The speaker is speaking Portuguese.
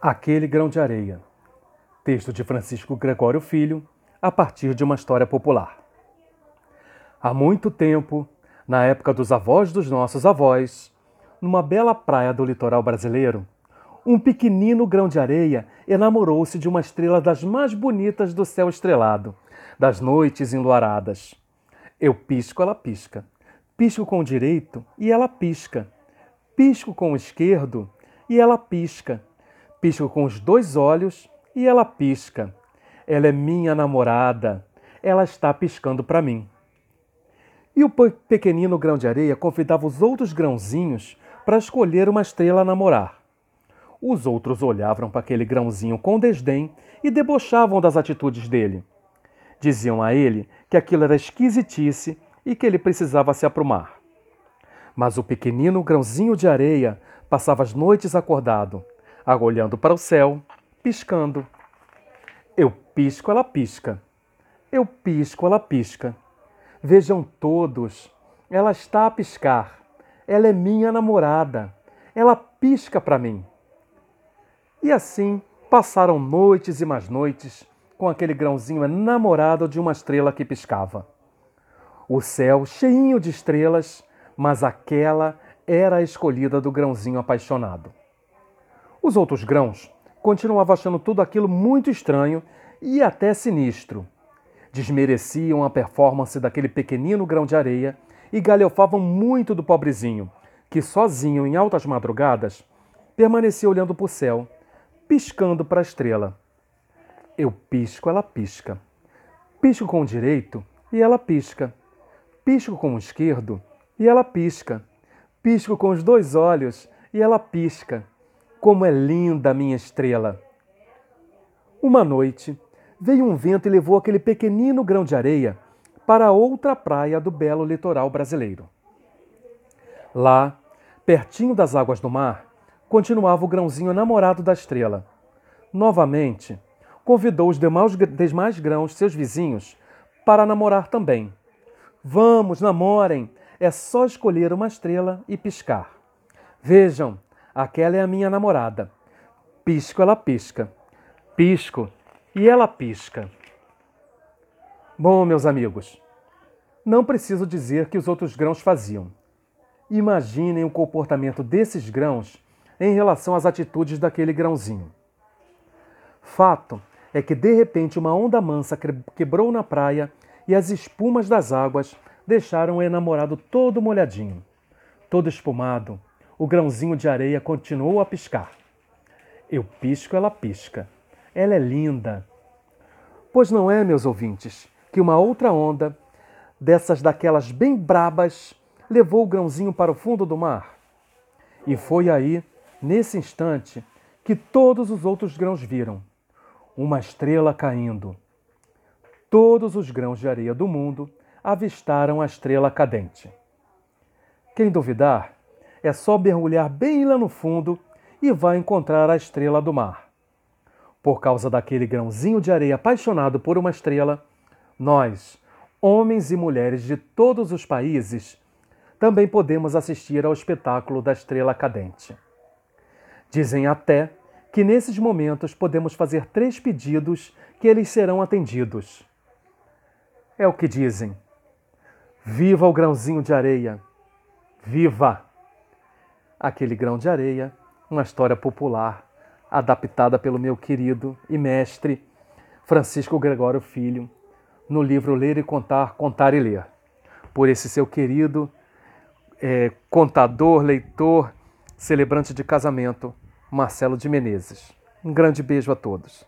Aquele grão de areia. Texto de Francisco Gregório Filho, a partir de uma história popular. Há muito tempo, na época dos avós dos nossos avós, numa bela praia do litoral brasileiro, um pequenino grão de areia enamorou-se de uma estrela das mais bonitas do céu estrelado, das noites enluaradas. Eu pisco, ela pisca. Pisco com o direito e ela pisca. Pisco com o esquerdo e ela pisca Pisco com os dois olhos e ela pisca. Ela é minha namorada. Ela está piscando para mim. E o pequenino grão de areia convidava os outros grãozinhos para escolher uma estrela a namorar. Os outros olhavam para aquele grãozinho com desdém e debochavam das atitudes dele. Diziam a ele que aquilo era esquisitice e que ele precisava se aprumar. Mas o pequenino grãozinho de areia passava as noites acordado olhando para o céu, piscando. Eu pisco, ela pisca. Eu pisco, ela pisca. Vejam todos, ela está a piscar. Ela é minha namorada. Ela pisca para mim. E assim passaram noites e mais noites com aquele grãozinho enamorado de uma estrela que piscava. O céu cheinho de estrelas, mas aquela era a escolhida do grãozinho apaixonado. Os outros grãos continuavam achando tudo aquilo muito estranho e até sinistro. Desmereciam a performance daquele pequenino grão de areia e galhofavam muito do pobrezinho, que sozinho em altas madrugadas permanecia olhando para o céu, piscando para a estrela. Eu pisco, ela pisca. Pisco com o direito e ela pisca. Pisco com o esquerdo e ela pisca. Pisco com os dois olhos e ela pisca. Como é linda a minha estrela! Uma noite, veio um vento e levou aquele pequenino grão de areia para outra praia do belo litoral brasileiro. Lá, pertinho das águas do mar, continuava o grãozinho namorado da estrela. Novamente, convidou os demais, demais grãos, seus vizinhos, para namorar também. Vamos, namorem! É só escolher uma estrela e piscar. Vejam, Aquela é a minha namorada. Pisco, ela pisca. Pisco e ela pisca. Bom, meus amigos, não preciso dizer que os outros grãos faziam. Imaginem o comportamento desses grãos em relação às atitudes daquele grãozinho. Fato é que de repente uma onda mansa quebrou na praia e as espumas das águas deixaram o enamorado todo molhadinho, todo espumado, o grãozinho de areia continuou a piscar. Eu pisco, ela pisca. Ela é linda. Pois não é, meus ouvintes, que uma outra onda, dessas daquelas bem brabas, levou o grãozinho para o fundo do mar? E foi aí, nesse instante, que todos os outros grãos viram uma estrela caindo. Todos os grãos de areia do mundo avistaram a estrela cadente. Quem duvidar, é só mergulhar bem lá no fundo e vai encontrar a estrela do mar. Por causa daquele grãozinho de areia apaixonado por uma estrela, nós, homens e mulheres de todos os países, também podemos assistir ao espetáculo da estrela cadente. Dizem até que nesses momentos podemos fazer três pedidos que eles serão atendidos. É o que dizem. Viva o grãozinho de areia! Viva! Aquele Grão de Areia, uma história popular adaptada pelo meu querido e mestre Francisco Gregório Filho, no livro Ler e Contar, Contar e Ler. Por esse seu querido é, contador, leitor, celebrante de casamento, Marcelo de Menezes. Um grande beijo a todos.